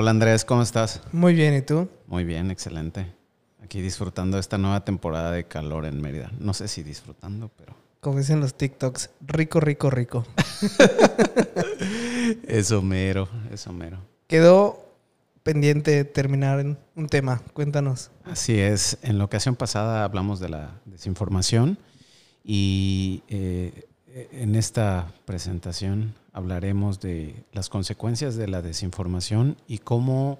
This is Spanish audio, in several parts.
Hola Andrés, ¿cómo estás? Muy bien, ¿y tú? Muy bien, excelente. Aquí disfrutando esta nueva temporada de calor en Mérida. No sé si disfrutando, pero... Como dicen los TikToks, rico, rico, rico. eso mero, eso mero. Quedó pendiente terminar en un tema. Cuéntanos. Así es. En la ocasión pasada hablamos de la desinformación y eh, en esta presentación hablaremos de las consecuencias de la desinformación y cómo,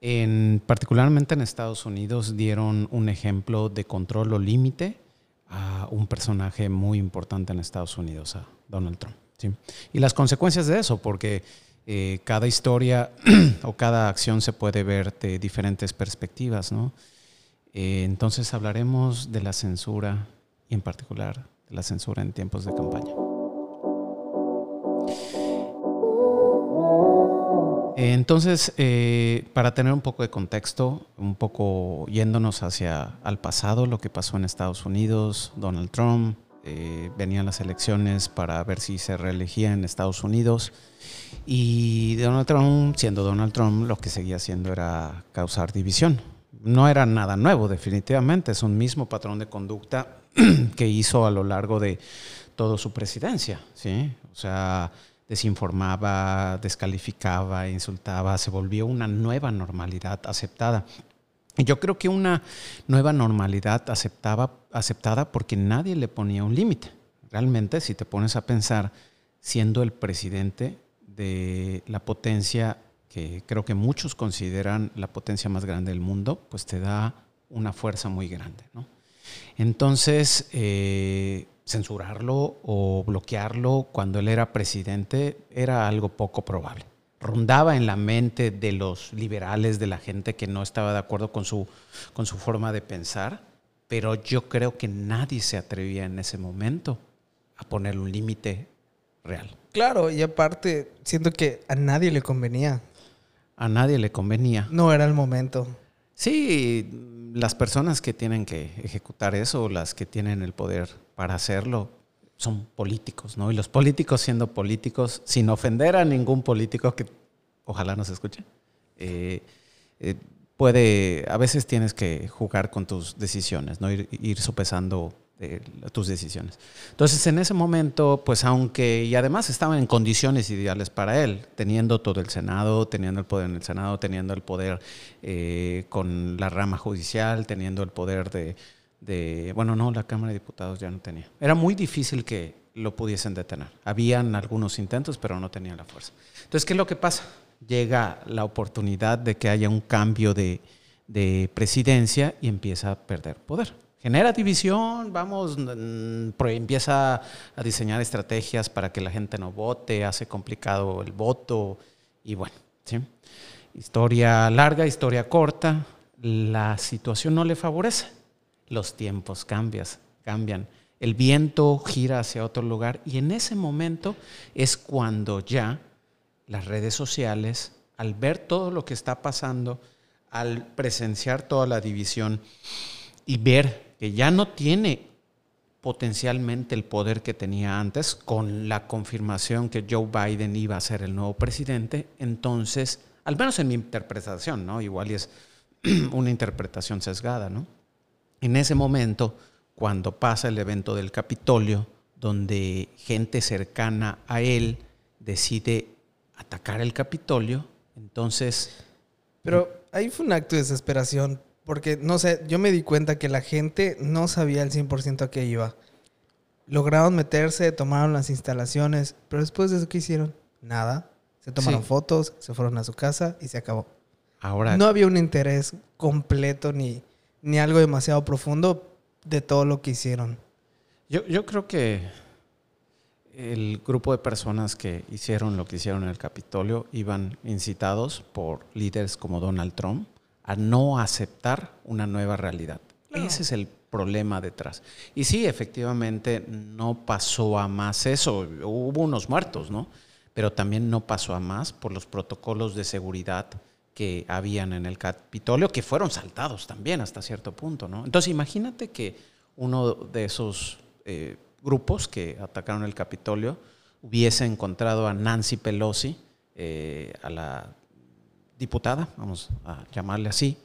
en, particularmente en Estados Unidos, dieron un ejemplo de control o límite a un personaje muy importante en Estados Unidos, a Donald Trump. Y las consecuencias de eso, porque eh, cada historia o cada acción se puede ver de diferentes perspectivas, ¿no? Eh, entonces hablaremos de la censura y en particular de la censura en tiempos de campaña. Eh, entonces, para tener un poco de contexto, un poco yéndonos hacia al pasado, lo que pasó en Estados Unidos, Donald Trump, eh, venían las elecciones para ver si se reelegía en Estados Unidos. Y Donald Trump, siendo Donald Trump, lo que seguía haciendo era causar división. No era nada nuevo, definitivamente. Es un mismo patrón de conducta que hizo a lo largo de toda su presidencia. ¿sí? O sea, desinformaba, descalificaba, insultaba, se volvió una nueva normalidad aceptada. Yo creo que una nueva normalidad aceptaba, aceptada porque nadie le ponía un límite. Realmente, si te pones a pensar, siendo el presidente de la potencia que creo que muchos consideran la potencia más grande del mundo, pues te da una fuerza muy grande. Entonces, eh, censurarlo o bloquearlo cuando él era presidente era algo poco probable rondaba en la mente de los liberales, de la gente que no estaba de acuerdo con su, con su forma de pensar, pero yo creo que nadie se atrevía en ese momento a poner un límite real. Claro, y aparte, siento que a nadie le convenía. A nadie le convenía. No era el momento. Sí, las personas que tienen que ejecutar eso, las que tienen el poder para hacerlo, son políticos, ¿no? Y los políticos siendo políticos, sin ofender a ningún político que ojalá nos escuche, eh, eh, puede, a veces tienes que jugar con tus decisiones, ¿no? Ir, sopesando eh, tus decisiones. Entonces, en ese momento, pues aunque, y además estaban en condiciones ideales para él, teniendo todo el Senado, teniendo el poder en el Senado, teniendo el poder con la rama judicial, teniendo el poder de de, bueno, no, la Cámara de Diputados ya no tenía. Era muy difícil que lo pudiesen detener. Habían algunos intentos, pero no tenían la fuerza. Entonces, ¿qué es lo que pasa? Llega la oportunidad de que haya un cambio de, presidencia y empieza a perder poder. Genera división, vamos, empieza a diseñar estrategias para que la gente no vote, hace complicado el voto y bueno, ¿sí? Historia larga, historia corta, la situación no le favorece los tiempos cambias, cambian. El viento gira hacia otro lugar y en ese momento es cuando ya las redes sociales, al ver todo lo que está pasando, al presenciar toda la división y ver que ya no tiene potencialmente el poder que tenía antes, con la confirmación que Joe Biden iba a ser el nuevo presidente, entonces, al menos en mi interpretación, ¿no? Igual es una interpretación sesgada, ¿no? En ese momento, cuando pasa el evento del Capitolio, donde gente cercana a él decide atacar el Capitolio, entonces... Pero ahí fue un acto de desesperación, porque, no sé, yo me di cuenta que la gente no sabía al 100% a qué iba. Lograron meterse, tomaron las instalaciones, pero después de eso, ¿qué hicieron? Nada. Se tomaron fotos, se fueron a su casa y se acabó. Ahora... No había un interés completo ni ni algo demasiado profundo de todo lo que hicieron. Yo, yo creo que el grupo de personas que hicieron lo que hicieron en el Capitolio iban incitados por líderes como Donald Trump a no aceptar una nueva realidad. Ese es el problema detrás. Y sí, efectivamente, no pasó a más eso. Hubo unos muertos, ¿no? Pero también no pasó a más por los protocolos de seguridad que habían en el Capitolio, que fueron saltados también hasta cierto punto, ¿no? Entonces imagínate que uno de esos eh, grupos que atacaron el Capitolio hubiese encontrado a Nancy Pelosi, eh, a la diputada, vamos a llamarle así,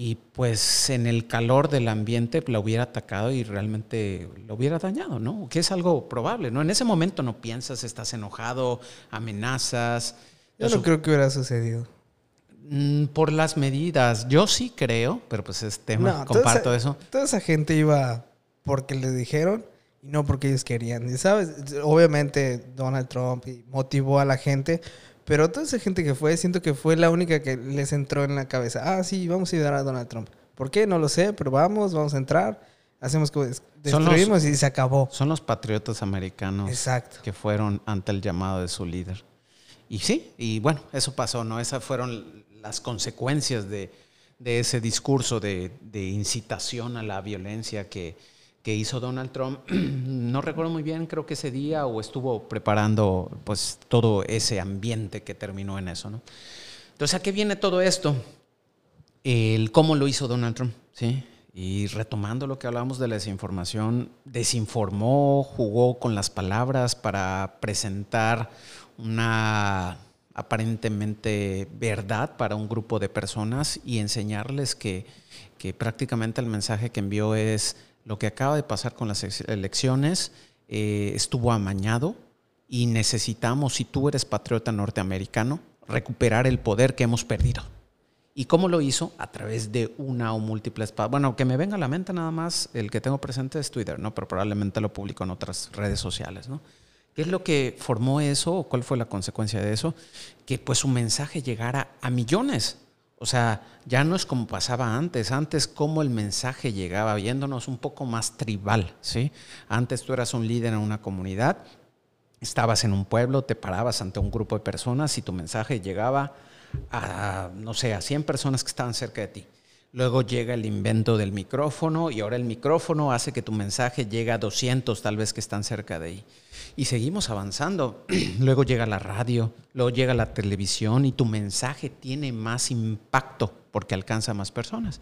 y pues en el calor del ambiente la hubiera atacado y realmente lo hubiera dañado, ¿no? Que es algo probable, ¿no? En ese momento no piensas, estás enojado, amenazas. Yo no creo que hubiera sucedido. Mm, por las medidas, yo sí creo, pero pues es tema, comparto eso. Toda esa gente iba porque le dijeron y no porque ellos querían. Y sabes, obviamente Donald Trump motivó a la gente, pero toda esa gente que fue, siento que fue la única que les entró en la cabeza. Ah, sí, vamos a ayudar a Donald Trump. ¿Por qué? No lo sé, pero vamos, vamos a entrar. Hacemos que destruimos y se acabó. Son los patriotas americanos Exacto. que fueron ante el llamado de su líder. Y sí, y bueno, eso pasó, ¿no? Esas fueron las consecuencias de, ese discurso de, incitación a la violencia que, hizo Donald Trump. No recuerdo muy bien, creo que ese día o estuvo preparando pues todo ese ambiente que terminó en eso, ¿no? Entonces, ¿a qué viene todo esto? El cómo lo hizo Donald Trump, ¿sí? Y retomando lo que hablábamos de la desinformación, desinformó, jugó con las palabras para presentar una aparentemente verdad para un grupo de personas y enseñarles que, que prácticamente el mensaje que envió es lo que acaba de pasar con las elecciones eh, estuvo amañado y necesitamos, si tú eres patriota norteamericano, recuperar el poder que hemos perdido. ¿Y cómo lo hizo? A través de una o múltiples... Bueno, que me venga a la mente nada más, el que tengo presente es Twitter, ¿no? Pero probablemente lo publico en otras redes sociales, ¿no? ¿Qué es lo que formó eso o cuál fue la consecuencia de eso? Que pues su mensaje llegara a millones. O sea, ya no es como pasaba antes. Antes, como el mensaje llegaba, viéndonos un poco más tribal, ¿sí? Antes tú eras un líder en una comunidad, estabas en un pueblo, te parabas ante un grupo de personas y tu mensaje llegaba a, no sé, a 100 personas que estaban cerca de ti. Luego llega el invento del micrófono y ahora el micrófono hace que tu mensaje llegue a 200 tal vez que están cerca de ahí. Y seguimos avanzando. luego llega la radio, luego llega la televisión y tu mensaje tiene más impacto porque alcanza a más personas.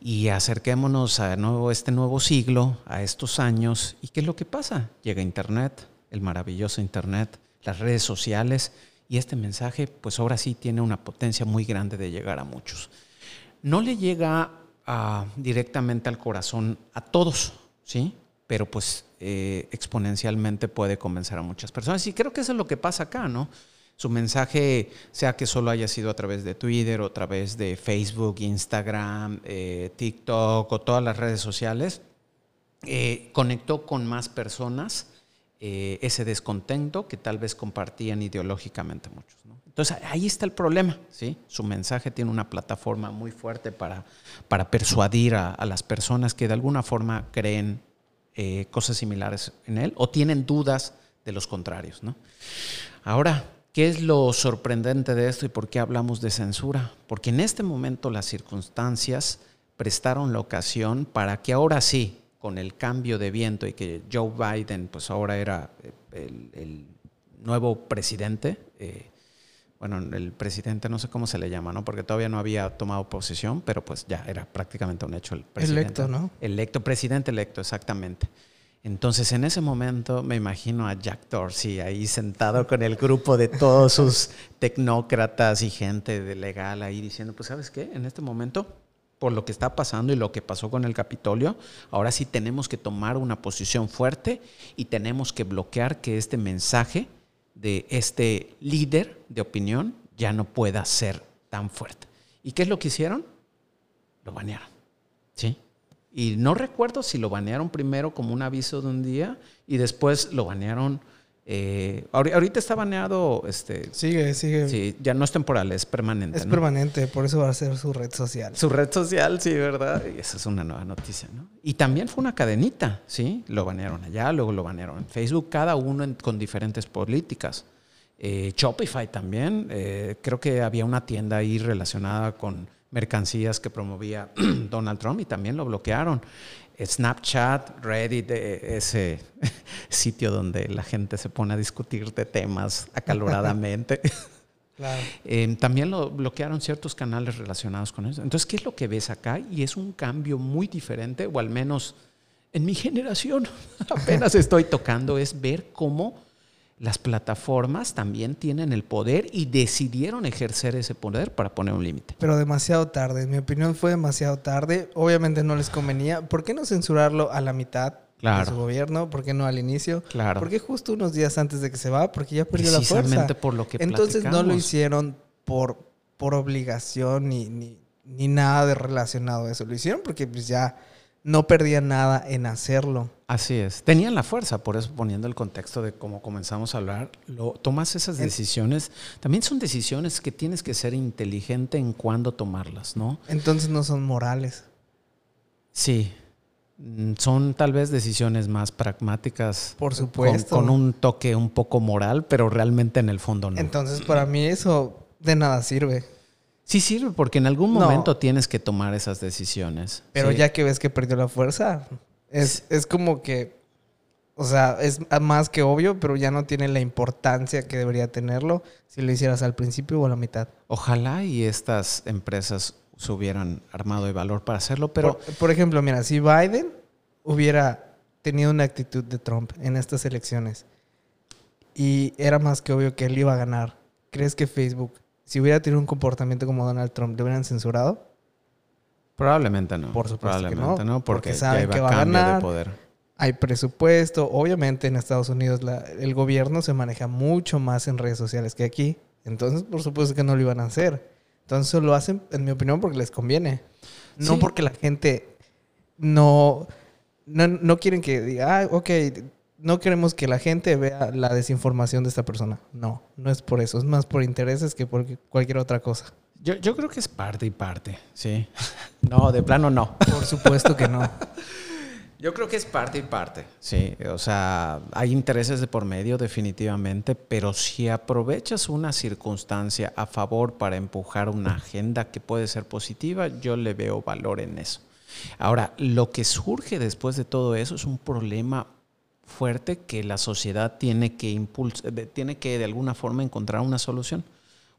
Y acerquémonos a nuevo, este nuevo siglo, a estos años. ¿Y qué es lo que pasa? Llega Internet, el maravilloso Internet, las redes sociales y este mensaje pues ahora sí tiene una potencia muy grande de llegar a muchos no le llega ah, directamente al corazón a todos, ¿sí? Pero pues eh, exponencialmente puede convencer a muchas personas. Y creo que eso es lo que pasa acá, ¿no? Su mensaje, sea que solo haya sido a través de Twitter o a través de Facebook, Instagram, eh, TikTok o todas las redes sociales, eh, conectó con más personas ese descontento que tal vez compartían ideológicamente muchos. Entonces ahí está el problema, ¿sí? Su mensaje tiene una plataforma muy fuerte para, para persuadir a, las personas que de alguna forma creen eh, cosas similares en él o tienen dudas de los contrarios, ¿no? Ahora, ¿qué es lo sorprendente de esto y por qué hablamos de censura? Porque en este momento las circunstancias prestaron la ocasión para que ahora sí, con el cambio de viento y que Joe Biden, pues ahora era eh, el, nuevo presidente, eh, bueno, el presidente no sé cómo se le llama, ¿no? Porque todavía no había tomado posesión, pero pues ya era prácticamente un hecho el presidente. Electo, ¿no? Electo, presidente electo, exactamente. Entonces, en ese momento me imagino a Jack Dorsey ahí sentado con el grupo de todos sus tecnócratas y gente de legal ahí diciendo, pues sabes qué, en este momento, por lo que está pasando y lo que pasó con el Capitolio, ahora sí tenemos que tomar una posición fuerte y tenemos que bloquear que este mensaje de este líder de opinión ya no pueda ser tan fuerte. ¿Y qué es lo que hicieron? Lo banearon. ¿Sí? Y no recuerdo si lo banearon primero como un aviso de un día y después lo banearon eh, ahorita está baneado. Este, sigue, sigue. Sí, ya no es temporal, es permanente. Es permanente, por eso va a ser su red social. Su red social, sí, ¿verdad? Y esa es una nueva noticia, ¿no? Y también fue una cadenita, ¿sí? Lo banearon allá, luego lo banearon en Facebook, cada uno con diferentes políticas. Eh, Shopify también, eh, creo que había una tienda ahí relacionada con mercancías que promovía Donald Trump y también lo bloquearon. Snapchat, Reddit, eh, ese sitio donde la gente se pone a discutir de temas acaloradamente. Em, también lo bloquearon ciertos canales relacionados con eso. Entonces, ¿qué es lo que ves acá? Y es un cambio muy diferente, o al menos en mi generación apenas estoy tocando, es ver cómo las plataformas también tienen el poder y decidieron ejercer ese poder para poner un límite. Pero demasiado tarde, en mi opinión fue demasiado tarde. Obviamente no les convenía. ¿Por qué no censurarlo a la mitad de su gobierno? ¿Por qué no al inicio? Claro. ¿Por qué justo unos días antes de que se va? Porque ya perdió la fuerza. Precisamente por lo que Entonces no lo hicieron por, por obligación ni, ni, ni nada de relacionado a eso. Lo hicieron porque pues ya no perdían nada en hacerlo. Así es. Tenían la fuerza, por eso poniendo el contexto de cómo comenzamos a hablar, lo, tomas esas decisiones. También son decisiones que tienes que ser inteligente en cuándo tomarlas, ¿no? Entonces no son morales. Sí. Mm, son tal vez decisiones más pragmáticas. Por supuesto. Con, con un toque un poco moral, pero realmente en el fondo no. Entonces para mí eso de nada sirve. Sí sirve porque en algún momento tienes que tomar esas decisiones. Pero ya que ves que perdió la fuerza, es, es, como que, o sea, es más que obvio, pero ya no tiene la importancia que debería tenerlo si lo hicieras al principio o a la mitad. Ojalá y estas empresas se hubieran armado de valor para hacerlo, pero... Por, por ejemplo, mira, si Biden hubiera tenido una actitud de Trump en estas elecciones y era más que obvio que él iba a ganar, ¿crees que Facebook si hubiera tenido un comportamiento como Donald Trump, ¿le hubieran censurado? Probablemente no. Por supuesto Probablemente que no, porque, saben que va a ganar. Hay presupuesto. Obviamente en Estados Unidos el gobierno se maneja mucho más en redes sociales que aquí. Entonces, por supuesto que no lo iban a hacer. Entonces lo hacen, en mi opinión, porque les conviene. No porque la gente no, no, no quieren que diga, ah, ok, no queremos que la gente vea la desinformación de esta persona. No, no es por eso. Es más por intereses que por cualquier otra cosa. Yo, yo creo que es parte y parte, sí. No, de plano no. Por supuesto que no. Yo creo que es parte y parte, sí. O sea, hay intereses de por medio definitivamente, pero si aprovechas una circunstancia a favor para empujar una agenda que puede ser positiva, yo le veo valor en eso. Ahora, lo que surge después de todo eso es un problema fuerte que la sociedad tiene que impulsar, tiene que de alguna forma encontrar una solución.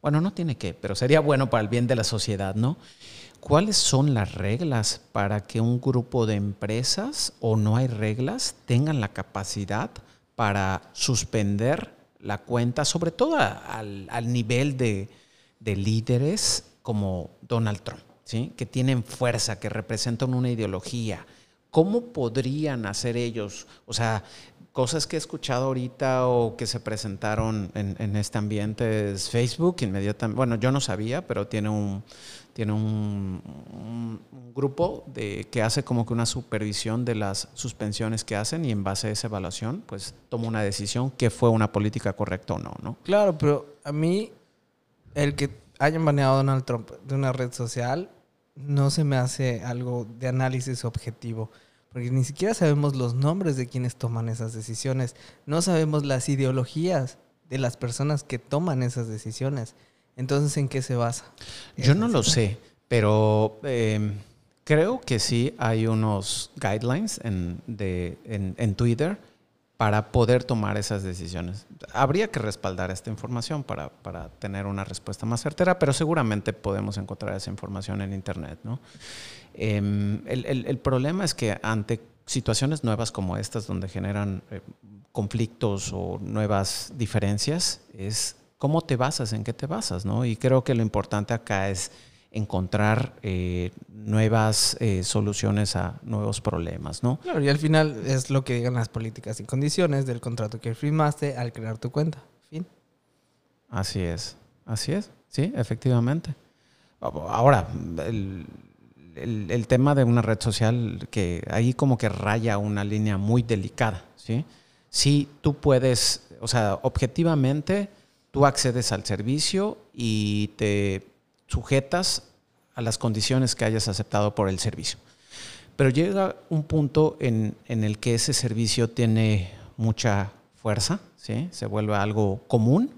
Bueno, no tiene que, pero sería bueno para el bien de la sociedad, ¿no? ¿Cuáles son las reglas para que un grupo de empresas o no hay reglas tengan la capacidad para suspender la cuenta, sobre todo al, nivel de, de, líderes como Donald Trump, ¿sí? que tienen fuerza, que representan una ideología, ¿Cómo podrían hacer ellos? O sea, cosas que he escuchado ahorita o que se presentaron en, este ambiente es Facebook inmediatamente. Bueno, yo no sabía, pero tiene un tiene un, grupo de, que hace como que una supervisión de las suspensiones que hacen y en base a esa evaluación, pues toma una decisión que fue una política correcta o no, ¿no? Claro, pero a mí el que hayan baneado a Donald Trump de una red social no se me hace algo de análisis objetivo porque ni siquiera sabemos los nombres de quienes toman esas decisiones, no sabemos las ideologías de las personas que toman esas decisiones. Entonces, ¿en qué se basa? Yo no lo sé, pero em, creo que sí hay unos guidelines en, de, en, Twitter para poder tomar esas decisiones. Habría que respaldar esta información para, para, tener una respuesta más certera, pero seguramente podemos encontrar esa información en Internet, ¿no? Em, el, problema es que ante situaciones nuevas como estas, donde generan eh, conflictos o nuevas diferencias, es cómo te basas, en qué te basas, ¿no? Y creo que lo importante acá es encontrar eh, nuevas eh, soluciones a nuevos problemas, ¿no? Claro, y al final es lo que digan las políticas y condiciones del contrato que firmaste al crear tu cuenta. Fin. Así es, así es, sí, efectivamente. Ahora, el, el, tema de una red social que ahí como que raya una línea muy delicada, ¿sí? Sí, tú puedes, o sea, objetivamente tú accedes al servicio y te sujetas a las condiciones que hayas aceptado por el servicio. Pero llega un punto en, en el que ese servicio tiene mucha fuerza, ¿sí? Se vuelve algo común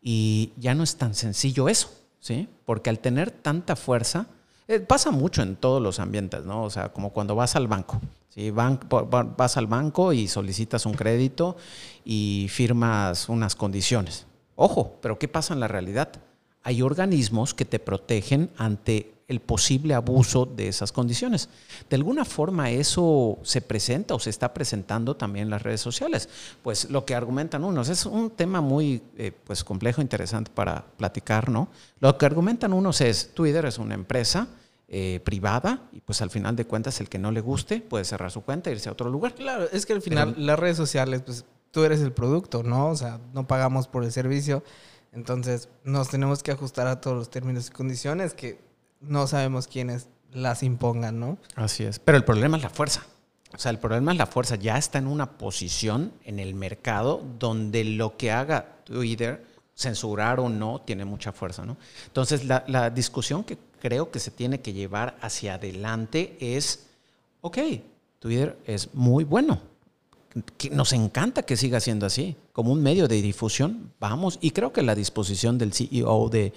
y ya no es tan sencillo eso, ¿sí? Porque al tener tanta fuerza, eh, pasa mucho en todos los ambientes, ¿no? O sea, como cuando vas al banco. ¿sí? vas al banco y solicitas un crédito y firmas unas condiciones. Ojo, pero ¿qué pasa en la realidad? Hay organismos que te protegen ante el posible abuso de esas condiciones. De alguna forma eso se presenta o se está presentando también en las redes sociales. Pues lo que argumentan unos es un tema muy eh, pues complejo, interesante para platicar, ¿no? Lo que argumentan unos es Twitter es una empresa eh, privada y pues al final de cuentas el que no le guste puede cerrar su cuenta e irse a otro lugar. Claro, es que al final las redes sociales pues tú eres el producto, ¿no? O sea, no pagamos por el servicio. Entonces nos tenemos que ajustar a todos los términos y condiciones que no sabemos quiénes las impongan, ¿no? Así es. Pero el problema es la fuerza. O sea, el problema es la fuerza. Ya está en una posición en el mercado donde lo que haga Twitter, censurar o no, tiene mucha fuerza, ¿no? Entonces, la, discusión que creo que se tiene que llevar hacia adelante es, ok, Twitter es muy bueno, nos encanta que siga siendo así, como un medio de difusión, vamos, y creo que la disposición del CEO de,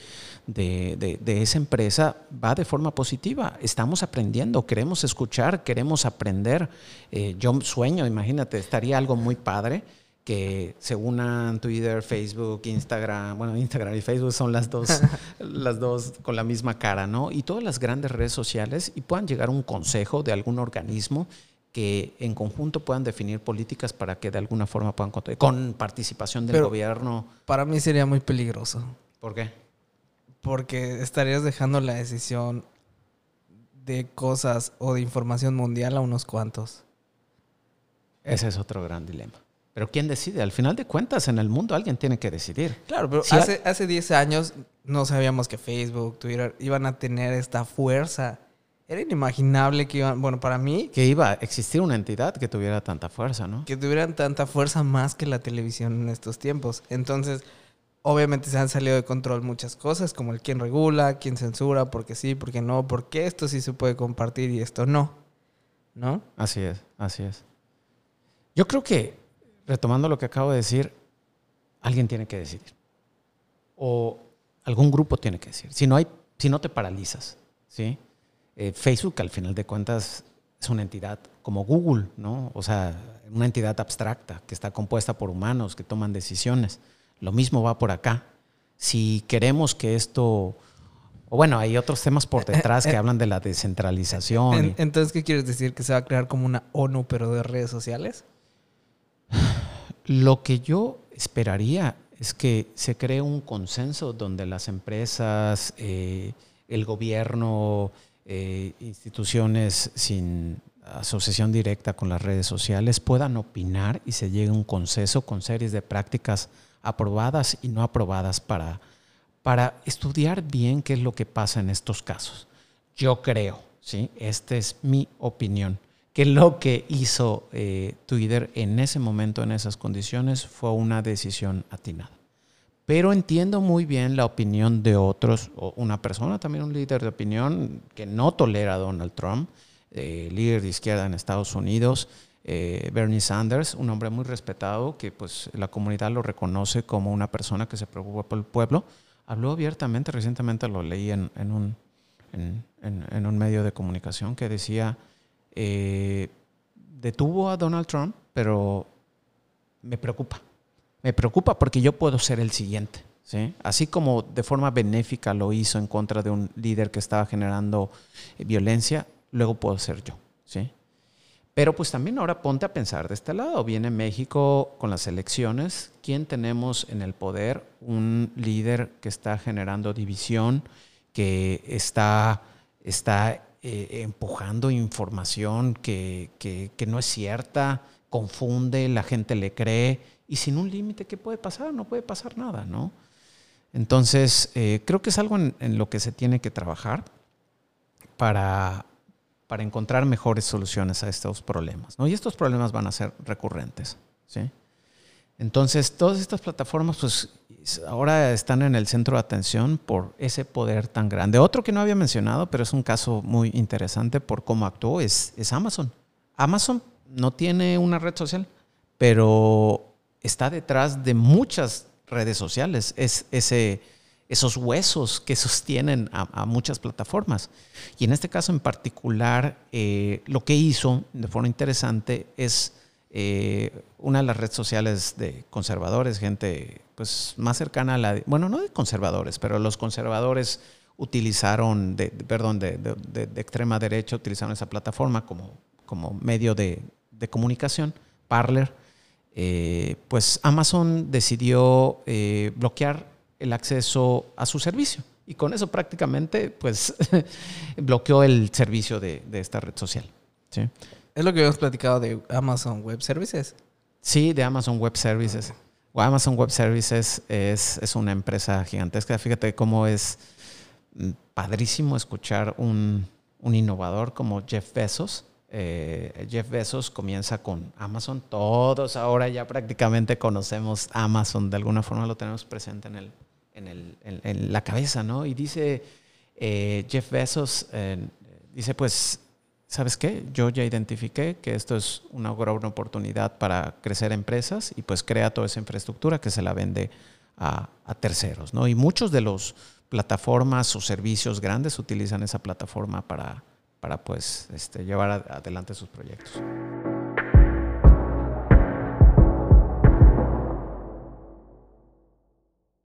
de, esa empresa va de forma positiva. Estamos aprendiendo, queremos escuchar, queremos aprender. Eh, yo sueño, imagínate, estaría algo muy padre que se unan Twitter, Facebook, Instagram, bueno, Instagram y Facebook son las dos, las dos con la misma cara, ¿no? Y todas las grandes redes sociales y puedan llegar a un consejo de algún organismo que en conjunto puedan definir políticas para que de alguna forma puedan controlar, con participación del gobierno. Para mí sería muy peligroso. ¿Por qué? Porque estarías dejando la decisión de cosas o de información mundial a unos cuantos. Ese es otro gran dilema. Pero ¿quién decide? Al final de cuentas, en el mundo alguien tiene que decidir. Claro, pero hace, hace 10 años no sabíamos que Facebook, Twitter iban a tener esta fuerza era inimaginable que iban, bueno, para mí... Que iba a existir una entidad que tuviera tanta fuerza, ¿no? Que tuvieran tanta fuerza más que la televisión en estos tiempos. Entonces, obviamente se han salido de control muchas cosas, como el quién regula, quién censura, porque sí, porque no, porque esto sí se puede compartir y esto no. ¿No? Así es, así es. Yo creo que, retomando lo que acabo de decir, alguien tiene que decidir. O algún grupo tiene que decir. Si no hay, si no te paralizas, ¿sí? Eh, Facebook, al final de cuentas, es una entidad como Google, ¿no? O sea, una entidad abstracta que está compuesta por humanos que toman decisiones. Lo mismo va por acá. Si queremos que esto... O bueno, hay otros temas por detrás que hablan de la descentralización. Entonces, ¿qué quieres decir? ¿Que se va a crear como una ONU, pero de redes sociales? Lo que yo esperaría es que se cree un consenso donde las empresas, eh, el gobierno, eh, instituciones sin asociación directa con las redes sociales puedan opinar y se llegue a un consenso con series de prácticas aprobadas y no aprobadas para, para estudiar bien qué es lo que pasa en estos casos. Yo creo, ¿sí? esta es mi opinión, que lo que hizo eh, Twitter en ese momento, en esas condiciones, fue una decisión atinada pero entiendo muy bien la opinión de otros, una persona, también un líder de opinión que no tolera a Donald Trump, eh, líder de izquierda en Estados Unidos, eh, Bernie Sanders, un hombre muy respetado que pues la comunidad lo reconoce como una persona que se preocupa por el pueblo, habló abiertamente, recientemente lo leí en, un, en, un, medio de comunicación que decía, eh, detuvo a Donald Trump, pero me preocupa me preocupa porque yo puedo ser el siguiente. ¿sí? Así como de forma benéfica lo hizo en contra de un líder que estaba generando eh, violencia, luego puedo ser yo. ¿sí? Pero pues también ahora ponte a pensar de este lado. Viene México con las elecciones. ¿Quién tenemos en el poder? Un líder que está generando división, que está, está eh, empujando información que, que, que no es cierta, confunde, la gente le cree y sin un límite, ¿qué puede pasar? No puede pasar nada, ¿no? Entonces, eh, creo que es algo en, lo que se tiene que trabajar para, para encontrar mejores soluciones a estos problemas, ¿no? Y estos problemas van a ser recurrentes, ¿sí? Entonces, todas estas plataformas, pues, ahora están en el centro de atención por ese poder tan grande. Otro que no había mencionado, pero es un caso muy interesante por cómo actuó, es, es Amazon. Amazon no tiene una red social, pero está detrás de muchas redes sociales, es ese, esos huesos que sostienen a, muchas plataformas. Y en este caso en particular, eh, lo que hizo de forma interesante es eh, una de las redes sociales de conservadores, gente pues más cercana a la, bueno, no de conservadores, pero los conservadores utilizaron, de, perdón, de, extrema derecha utilizaron esa plataforma como, como medio de, comunicación, Parler, eh, pues Amazon decidió eh, bloquear el acceso a su servicio. Y con eso prácticamente, pues, bloqueó el servicio de, esta red social. ¿sí? Es lo que habíamos platicado de Amazon Web Services. Sí, de Amazon Web Services. Amazon Web Services es, es una empresa gigantesca. Fíjate cómo es mm, padrísimo escuchar un, un innovador como Jeff Bezos. Eh, Jeff Bezos comienza con Amazon. Todos ahora ya prácticamente conocemos Amazon. De alguna forma lo tenemos presente en el, en, el, en, la cabeza, ¿no? Y dice eh, Jeff Bezos, eh, dice, pues, ¿sabes qué? Yo ya identifiqué que esto es una gran oportunidad para crecer empresas y pues crea toda esa infraestructura que se la vende a, terceros, ¿no? Y muchos de los plataformas o servicios grandes utilizan esa plataforma para, para pues, este, llevar adelante sus proyectos.